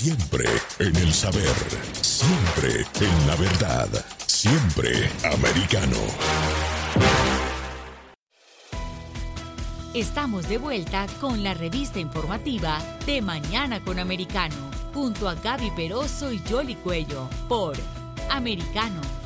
Siempre en el saber. Siempre en la verdad. Siempre americano. Estamos de vuelta con la revista informativa de Mañana con Americano, junto a Gaby Peroso y Jolly Cuello, por Americano.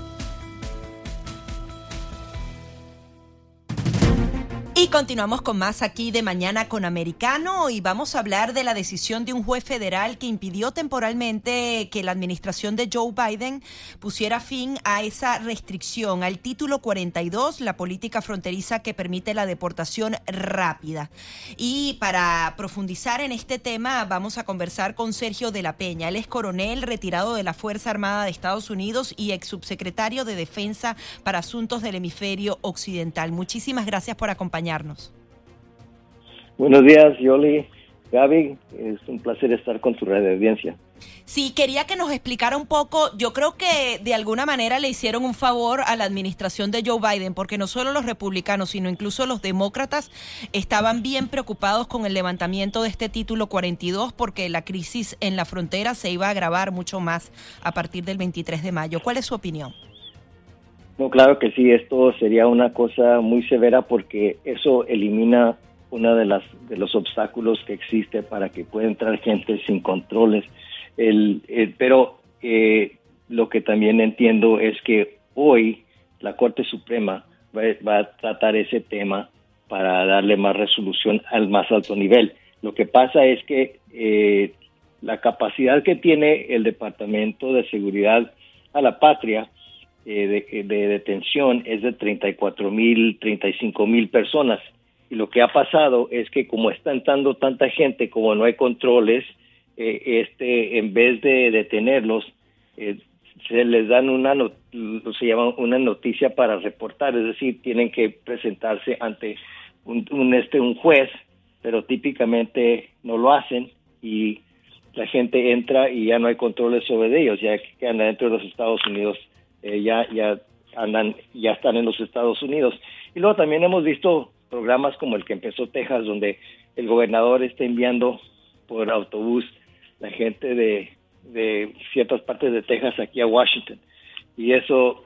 Y continuamos con más aquí de Mañana con Americano y vamos a hablar de la decisión de un juez federal que impidió temporalmente que la administración de Joe Biden pusiera fin a esa restricción al título 42, la política fronteriza que permite la deportación rápida. Y para profundizar en este tema vamos a conversar con Sergio de la Peña. Él es coronel retirado de la Fuerza Armada de Estados Unidos y ex subsecretario de Defensa para Asuntos del Hemisferio Occidental. Muchísimas gracias por acompañarnos. Buenos días, Yoli. Gaby, es un placer estar con tu red de audiencia. Sí, quería que nos explicara un poco, yo creo que de alguna manera le hicieron un favor a la administración de Joe Biden, porque no solo los republicanos, sino incluso los demócratas estaban bien preocupados con el levantamiento de este título 42, porque la crisis en la frontera se iba a agravar mucho más a partir del 23 de mayo. ¿Cuál es su opinión? No, claro que sí, esto sería una cosa muy severa porque eso elimina uno de las de los obstáculos que existe para que pueda entrar gente sin controles. El, pero eh, lo que también entiendo es que hoy la Corte Suprema va, a tratar ese tema para darle más resolución al más alto nivel. Lo que pasa es que eh, la capacidad que tiene el Departamento de Seguridad a la Patria eh, de, de, detención es de 34 mil, 35 mil personas. Y lo que ha pasado es que como está entrando tanta gente, como no hay controles, eh, este, en vez de detenerlos, eh, se les dan una, se llama una noticia para reportar, es decir, tienen que presentarse ante un, un, este, un juez, pero típicamente no lo hacen y la gente entra y ya no hay controles sobre ellos, ya que quedan dentro de los Estados Unidos eh, ya, ya andan, ya están en los Estados Unidos. Y luego también hemos visto programas como el que empezó Texas, donde el gobernador está enviando por autobús la gente de, de ciertas partes de Texas aquí a Washington. Y eso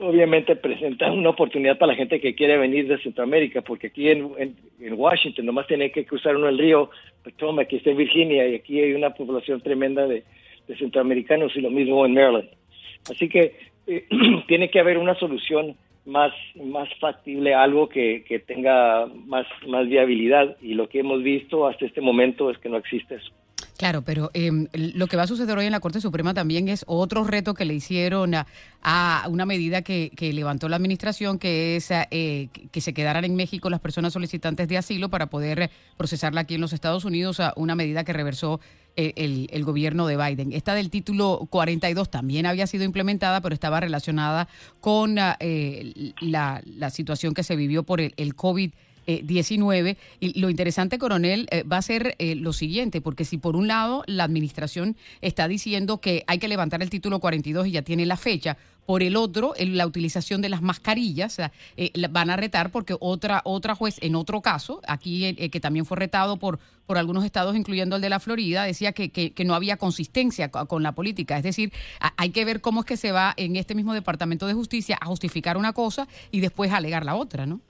obviamente presenta una oportunidad para la gente que quiere venir de Centroamérica, porque aquí en, en, Washington nomás tiene que cruzar uno el río Potomac, aquí está en Virginia, y aquí hay una población tremenda de, de centroamericanos, y lo mismo en Maryland. Así que eh, tiene que haber una solución más, más factible, algo que, que tenga más, más viabilidad. Y lo que hemos visto hasta este momento es que no existe eso. Claro, pero em, lo que va a suceder hoy en la Corte Suprema también es otro reto que le hicieron a, una medida que, levantó la administración, que es eh, que se quedaran en México las personas solicitantes de asilo para poder procesarla aquí en los Estados Unidos, a una medida que reversó eh, el, gobierno de Biden. Esta del título 42 también había sido implementada, pero estaba relacionada con eh, la, la, situación que se vivió por el, el COVID. 19. Y lo interesante, coronel, eh, va a ser eh, lo siguiente, porque si por un lado la administración está diciendo que hay que levantar el título 42 y ya tiene la fecha, por el otro, la utilización de las mascarillas eh, van a retar porque otra otra juez en otro caso, aquí que también fue retado por por algunos estados, incluyendo el de la Florida, decía que, que, que no había consistencia con la política. Es decir, hay que ver cómo es que se va en este mismo Departamento de Justicia a justificar una cosa y después alegar la otra, ¿no?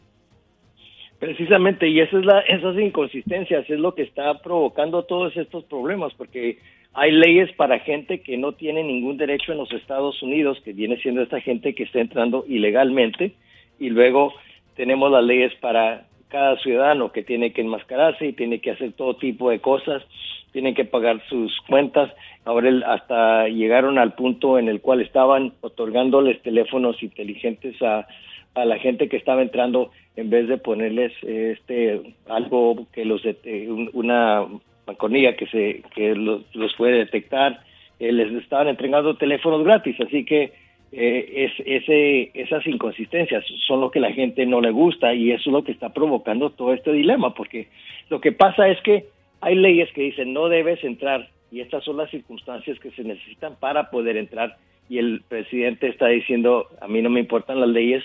Precisamente, y esa es la, esas inconsistencias es lo que está provocando todos estos problemas, porque hay leyes para gente que no tiene ningún derecho en los Estados Unidos, que viene siendo esta gente que está entrando ilegalmente, y luego tenemos las leyes para cada ciudadano que tiene que enmascararse y tiene que hacer todo tipo de cosas, tienen que pagar sus cuentas. Ahora hasta llegaron al punto en el cual estaban otorgándoles teléfonos inteligentes a, a la gente que estaba entrando en vez de ponerles este algo que los una manconilla que se que los, puede detectar eh, les estaban entregando teléfonos gratis. Así que eh, es, ese, esas inconsistencias son lo que la gente no le gusta y eso es lo que está provocando todo este dilema porque lo que pasa es que hay leyes que dicen no debes entrar y estas son las circunstancias que se necesitan para poder entrar y el presidente está diciendo a mí no me importan las leyes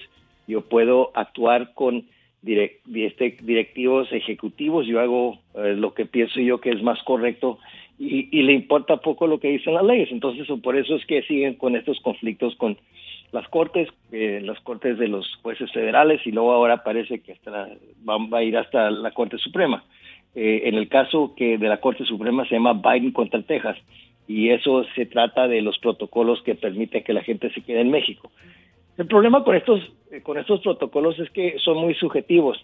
yo puedo actuar con este, directivos ejecutivos, yo hago eh, lo que pienso yo que es más correcto y, le importa poco lo que dicen las leyes. Entonces, por eso es que siguen con estos conflictos con las cortes, eh, las cortes de los jueces federales y luego ahora parece que hasta va, a ir hasta la Corte Suprema. Eh, en el caso que de la Corte Suprema se llama Biden contra Texas y eso se trata de los protocolos que permiten que la gente se quede en México. El problema con estos eh, con estos protocolos es que son muy subjetivos.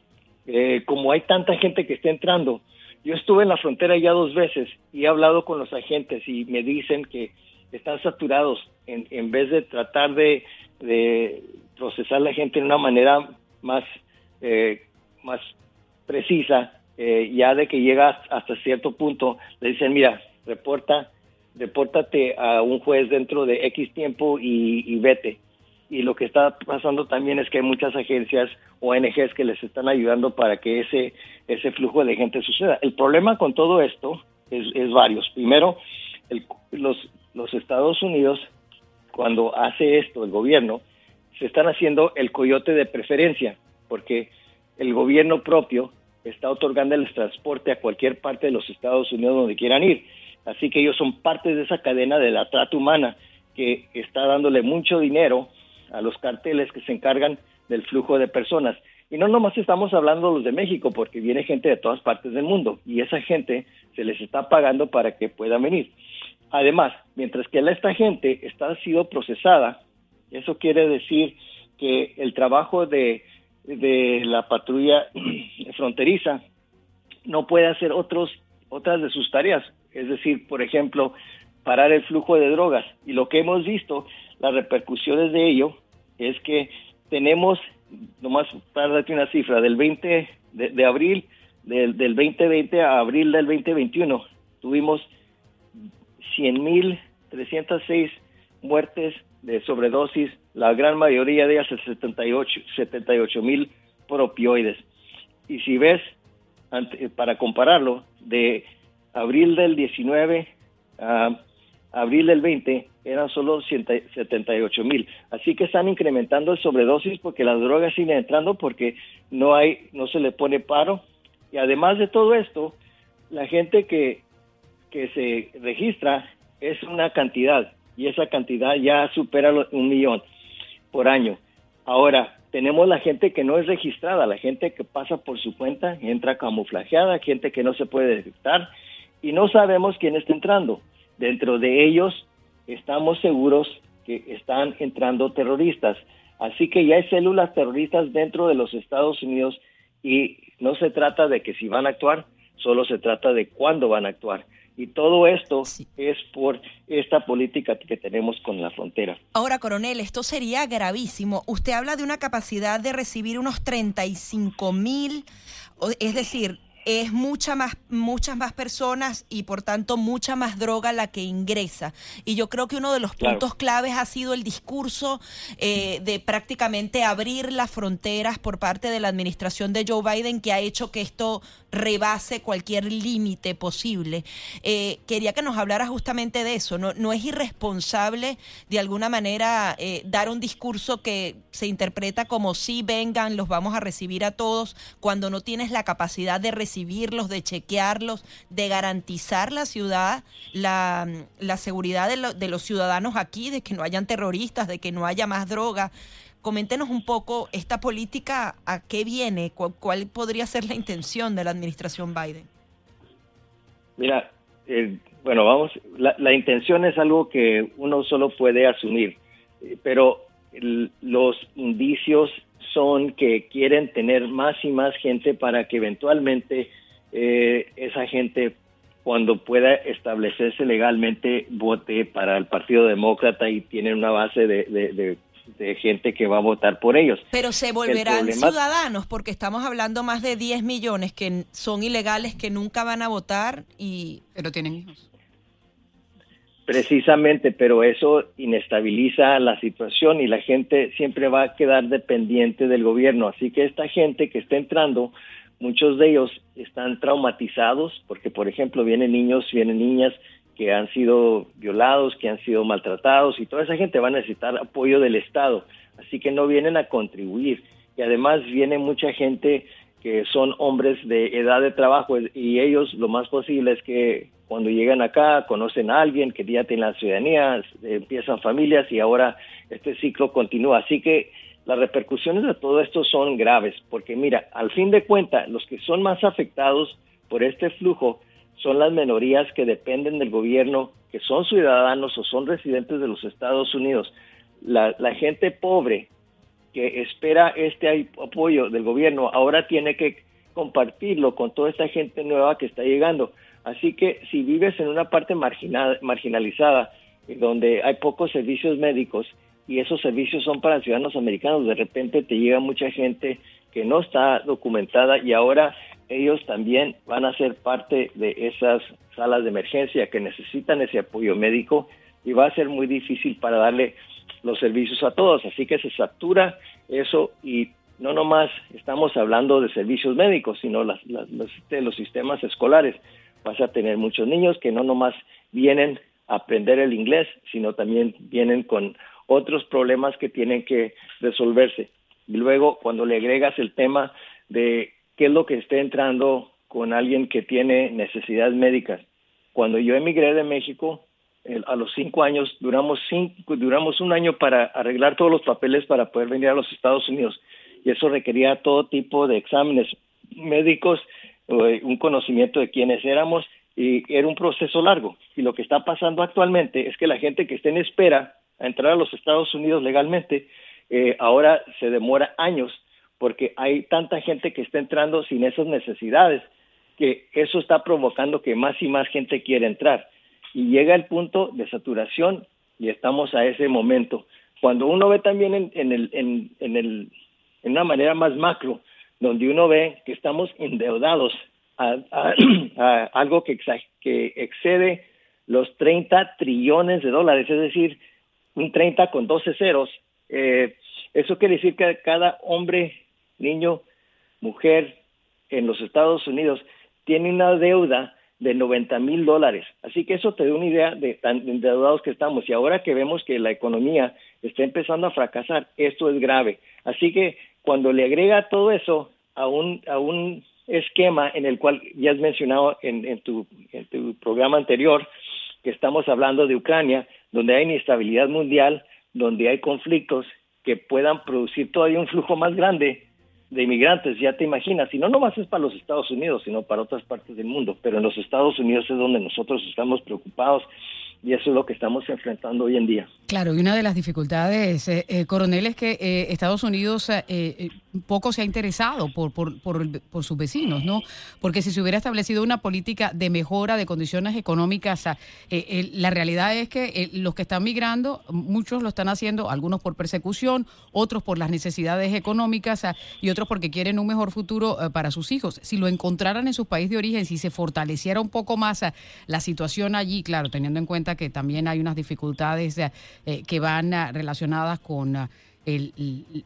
como hay tanta gente que está entrando, yo estuve en la frontera ya dos veces y he hablado con los agentes y me dicen que están saturados en, en vez de tratar de, procesar la gente de una manera más, eh, más precisa, eh, ya de que llegas hasta cierto punto, le dicen, mira, reporta, repórtate a un juez dentro de X tiempo y vete y lo que está pasando también es que hay muchas agencias ONGs que les están ayudando para que ese ese flujo de gente suceda. El problema con todo esto es, varios. Primero, los, los Estados Unidos, cuando hace esto el gobierno, se están haciendo el coyote de preferencia, porque el gobierno propio está otorgando el transporte a cualquier parte de los Estados Unidos donde quieran ir. Así que ellos son parte de esa cadena de la trata humana que está dándole mucho dinero a los carteles que se encargan del flujo de personas. Y no nomás estamos hablando los de México, porque viene gente de todas partes del mundo y esa gente se les está pagando para que puedan venir. Además, mientras que esta gente está sido procesada, eso quiere decir que el trabajo de, de la patrulla fronteriza no puede hacer otros, otras de sus tareas. Es decir, por ejemplo, parar el flujo de drogas. Y lo que hemos visto, las repercusiones de ello, es que tenemos, nomás para darte una cifra, del 20 de, abril del, del 2020 a abril del 2021, tuvimos 100.306 muertes de sobredosis, la gran mayoría de ellas, el 78 mil por opioides. Y si ves, para compararlo, de abril del 19 a abril del 20 eran solo 78 mil. Así que están incrementando el sobredosis porque las drogas siguen entrando porque no hay, no se le pone paro. Y además de todo esto, la gente que, que se registra es una cantidad y esa cantidad ya supera un millón por año. Ahora, tenemos la gente que no es registrada, la gente que pasa por su cuenta, entra camuflajeada, gente que no se puede detectar y no sabemos quién está entrando. Dentro de ellos estamos seguros que están entrando terroristas. Así que ya hay células terroristas dentro de los Estados Unidos y no se trata de que si van a actuar, solo se trata de cuándo van a actuar. Y todo esto es por esta política que tenemos con la frontera. Ahora, coronel, esto sería gravísimo. Usted habla de una capacidad de recibir unos 35 mil, es decir, es mucha más, muchas más personas y por tanto mucha más droga la que ingresa. Y yo creo que uno de los puntos claves ha sido el discurso eh, de prácticamente abrir las fronteras por parte de la administración de Joe Biden que ha hecho que esto rebase cualquier límite posible. Eh, quería que nos hablara justamente de eso. No, no es irresponsable de alguna manera eh, dar un discurso que se interpreta como si vengan, los vamos a recibir a todos, cuando no tienes la capacidad de de chequearlos, de garantizar la ciudad, la, la seguridad de, de los ciudadanos aquí, de que no hayan terroristas, de que no haya más droga. Coméntenos un poco esta política, a qué viene, cuál, podría ser la intención de la administración Biden. Mira, eh, bueno, vamos, la, intención es algo que uno solo puede asumir, eh, pero los indicios son que quieren tener más y más gente para que eventualmente eh, esa gente cuando pueda establecerse legalmente vote para el Partido Demócrata y tienen una base de de gente que va a votar por ellos. Pero se volverán ciudadanos porque estamos hablando más de 10 millones que son ilegales que nunca van a votar y pero tienen hijos. Precisamente, pero eso inestabiliza la situación y la gente siempre va a quedar dependiente del gobierno. Así que esta gente que está entrando, muchos de ellos están traumatizados porque, por ejemplo, vienen niños, vienen niñas que han sido violados, que han sido maltratados y toda esa gente va a necesitar apoyo del Estado. Así que no vienen a contribuir. Y además viene mucha gente que son hombres de edad de trabajo y ellos lo más posible es que cuando llegan acá conocen a alguien que ya tiene la ciudadanía, empiezan familias y ahora este ciclo continúa. Así que las repercusiones de todo esto son graves, porque mira, al fin de cuentas, los que son más afectados por este flujo son las minorías que dependen del gobierno, que son ciudadanos o son residentes de los Estados Unidos. La, la gente pobre que espera este apoyo del gobierno ahora tiene que compartirlo con toda esta gente nueva que está llegando. Así que si vives en una parte marginal, marginalizada, donde hay pocos servicios médicos y esos servicios son para ciudadanos americanos, de repente te llega mucha gente que no está documentada y ahora ellos también van a ser parte de esas salas de emergencia que necesitan ese apoyo médico y va a ser muy difícil para darle los servicios a todos. Así que se satura eso y no nomás estamos hablando de servicios médicos, sino las, de los sistemas escolares vas a tener muchos niños que no nomás vienen a aprender el inglés, sino también vienen con otros problemas que tienen que resolverse. Y luego, cuando le agregas el tema de qué es lo que esté entrando con alguien que tiene necesidades médicas. Cuando yo emigré de México, a los cinco años, duramos, cinco, duramos un año para arreglar todos los papeles para poder venir a los Estados Unidos. Y eso requería todo tipo de exámenes médicos un conocimiento de quiénes éramos y era un proceso largo. Y lo que está pasando actualmente es que la gente que está en espera a entrar a los Estados Unidos legalmente, eh, ahora se demora años porque hay tanta gente que está entrando sin esas necesidades que eso está provocando que más y más gente quiera entrar. Y llega el punto de saturación y estamos a ese momento. Cuando uno ve también en, en, el, en, en, el, en una manera más macro, donde uno ve que estamos endeudados a, algo que, que excede los 30 trillones de dólares, es decir, un 30 con 12 ceros. Eh, eso quiere decir que cada hombre, niño, mujer en los Estados Unidos tiene una deuda de 90 mil dólares. Así que eso te da una idea de tan endeudados que estamos. Y ahora que vemos que la economía está empezando a fracasar, esto es grave. Así que cuando le agrega todo eso a un, a un esquema en el cual ya has mencionado en, tu, en tu programa anterior, que estamos hablando de Ucrania, donde hay inestabilidad mundial, donde hay conflictos que puedan producir todavía un flujo más grande de inmigrantes, ya te imaginas, y no nomás es para los Estados Unidos, sino para otras partes del mundo, pero en los Estados Unidos es donde nosotros estamos preocupados y eso es lo que estamos enfrentando hoy en día. Claro, y una de las dificultades, eh, eh coronel, es que eh, Estados Unidos eh, poco se ha interesado por, por, por, sus vecinos, ¿no? Porque si se hubiera establecido una política de mejora de condiciones económicas, la realidad es que los que están migrando, muchos lo están haciendo, algunos por persecución, otros por las necesidades económicas y otros porque quieren un mejor futuro para sus hijos. Si lo encontraran en su país de origen, si se fortaleciera un poco más la situación allí, claro, teniendo en cuenta que también hay unas dificultades eh, eh, que van ah, relacionadas con ah,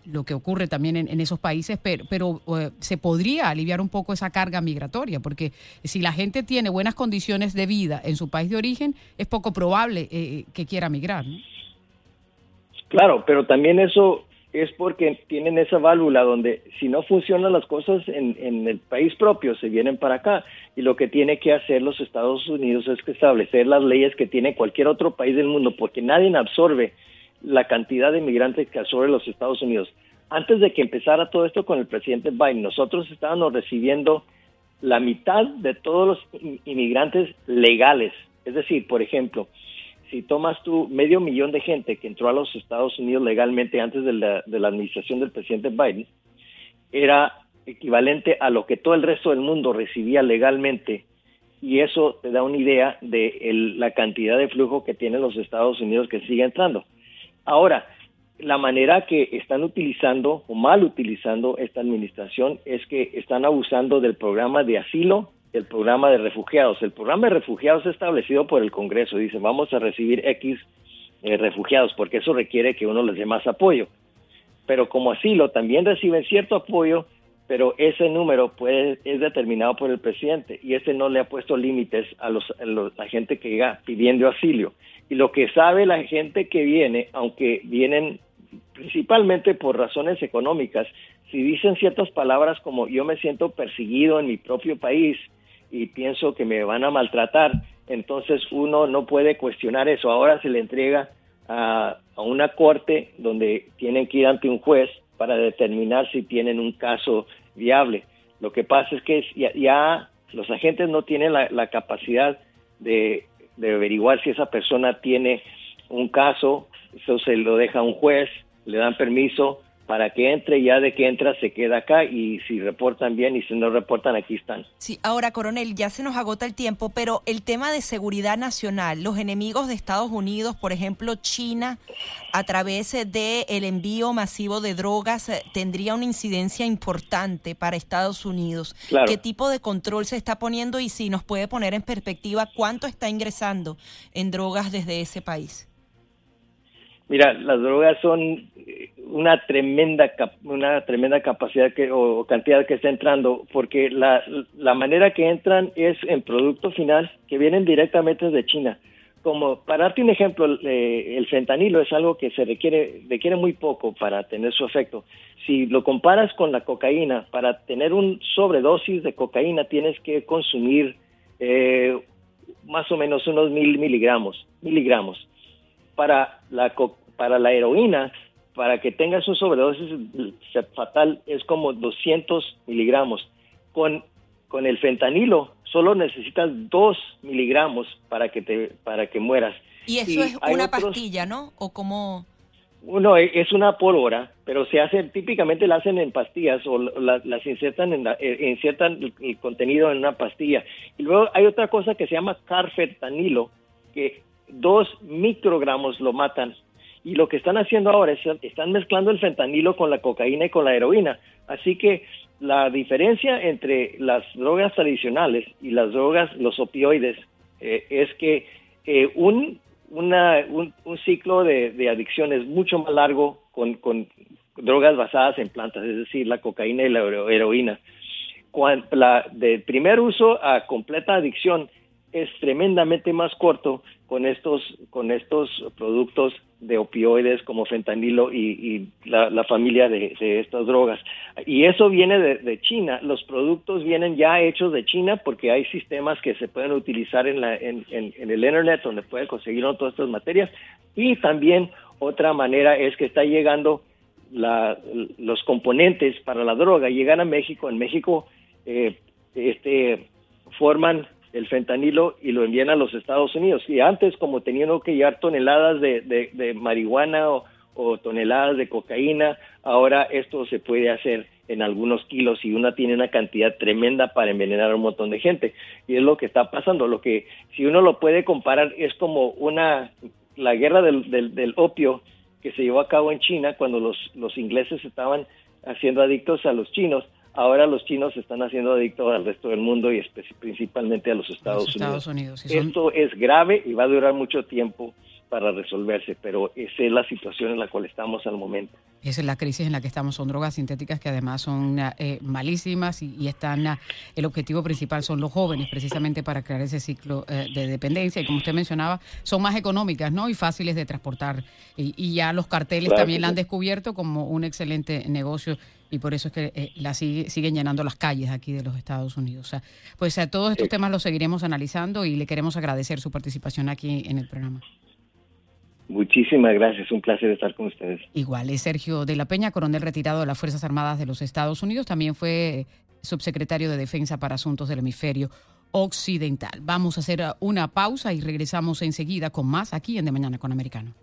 lo que ocurre también en, esos países, pero, pero eh, se podría aliviar un poco esa carga migratoria, porque si la gente tiene buenas condiciones de vida en su país de origen, es poco probable que quiera migrar. Claro, pero también eso es porque tienen esa válvula donde si no funcionan las cosas en, el país propio, se vienen para acá. Y lo que tiene que hacer los Estados Unidos es que establecer las leyes que tiene cualquier otro país del mundo, porque nadie absorbe la cantidad de inmigrantes que absorbe los Estados Unidos. Antes de que empezara todo esto con el presidente Biden, nosotros estábamos recibiendo la mitad de todos los inmigrantes legales. Es decir, por ejemplo, si tomas tú medio millón de gente que entró a los Estados Unidos legalmente antes de la, de la administración del presidente Biden, era equivalente a lo que todo el resto del mundo recibía legalmente y eso te da una idea de la cantidad de flujo que tienen los Estados Unidos que sigue entrando. Ahora, la manera que están utilizando o mal utilizando esta administración es que están abusando del programa de asilo el programa de refugiados. El programa de refugiados es establecido por el Congreso. Dice, vamos a recibir X eh, refugiados, porque eso requiere que uno les dé más apoyo. Pero como asilo también reciben cierto apoyo, pero ese número puede, es determinado por el presidente y este no le ha puesto límites a, los, a la gente que llega pidiendo asilo. Y lo que sabe la gente que viene, aunque vienen principalmente por razones económicas, si dicen ciertas palabras como yo me siento perseguido en mi propio país, y pienso que me van a maltratar, entonces uno no puede cuestionar eso. Ahora se le entrega a, una corte donde tienen que ir ante un juez para determinar si tienen un caso viable. Lo que pasa es que ya, los agentes no tienen la, capacidad de, de, averiguar si esa persona tiene un caso, eso se lo deja a un juez, le dan permiso, para que entre, ya de que entra se queda acá y si reportan bien y si no reportan aquí están. Sí, ahora coronel, ya se nos agota el tiempo, pero el tema de seguridad nacional, los enemigos de Estados Unidos, por ejemplo China, a través de el envío masivo de drogas eh, tendría una incidencia importante para Estados Unidos. ¿Qué tipo de control se está poniendo y si nos puede poner en perspectiva cuánto está ingresando en drogas desde ese país? Mira, las drogas son eh, una tremenda una tremenda capacidad que, o cantidad que está entrando, porque la, la manera que entran es en producto final que vienen directamente de China. Como para darte un ejemplo, eh, el fentanilo es algo que se requiere requiere muy poco para tener su efecto. Si lo comparas con la cocaína, para tener un sobredosis de cocaína tienes que consumir eh, más o menos unos mil miligramos, miligramos. Para la, para la heroína, para que tengas un sobredosis fatal, es como 200 miligramos. Con, con el fentanilo solo necesitas 2 miligramos para que, te, para que mueras. Y eso es una pastilla, ¿no? ¿O como Uno e, es una por hora, pero se hace, típicamente la hacen en pastillas o las insertan, en eh, insertan el, contenido en una pastilla. Y luego hay otra cosa que se llama carfentanilo, que dos microgramos lo matan y lo que están haciendo ahora es están mezclando el fentanilo con la cocaína y con la heroína. Así que la diferencia entre las drogas tradicionales y las drogas, los opioides, eh, es que eh, un, un, ciclo de, adicción es mucho más largo con, drogas basadas en plantas, es decir, la cocaína y la heroína. De primer uso a completa adicción es tremendamente más corto con estos, con estos productos de opioides como fentanilo y, la, familia de, estas drogas. Y eso viene de, China. Los productos vienen ya hechos de China porque hay sistemas que se pueden utilizar en, la, en, en, el Internet donde pueden conseguir todas estas materias. Y también otra manera es que está llegando la, los componentes para la droga. Llegan a México. En México eh, este, forman el fentanilo y lo envían a los Estados Unidos. Y antes, como tenían que llevar toneladas de, marihuana o, toneladas de cocaína, ahora esto se puede hacer en algunos kilos y una tiene una cantidad tremenda para envenenar a un montón de gente. Y es lo que está pasando. Lo que, si uno lo puede comparar, es como una, la guerra del, del, opio que se llevó a cabo en China cuando los, los ingleses estaban haciendo adictos a los chinos ahora los chinos se están haciendo adictos al resto del mundo y principalmente a los Estados, Unidos. Esto es grave y va a durar mucho tiempo para resolverse, pero esa es la situación en la cual estamos al momento. Esa es la crisis en la que estamos. Son drogas sintéticas que además son eh, malísimas y, están. el objetivo principal son los jóvenes, precisamente para crear ese ciclo eh, de dependencia. Y como usted mencionaba, son más económicas ¿no? y fáciles de transportar. Y, ya los carteles también la han descubierto como un excelente negocio y por eso es que eh, la siguen llenando las calles aquí de los Estados Unidos. O sea, pues a todos estos temas los seguiremos analizando y le queremos agradecer su participación aquí en el programa. Muchísimas gracias, un placer estar con ustedes. Igual, es Sergio de la Peña, coronel retirado de las Fuerzas Armadas de los Estados Unidos, también fue subsecretario de Defensa para Asuntos del Hemisferio Occidental. Vamos a hacer una pausa y regresamos enseguida con más aquí en De Mañana con Americano.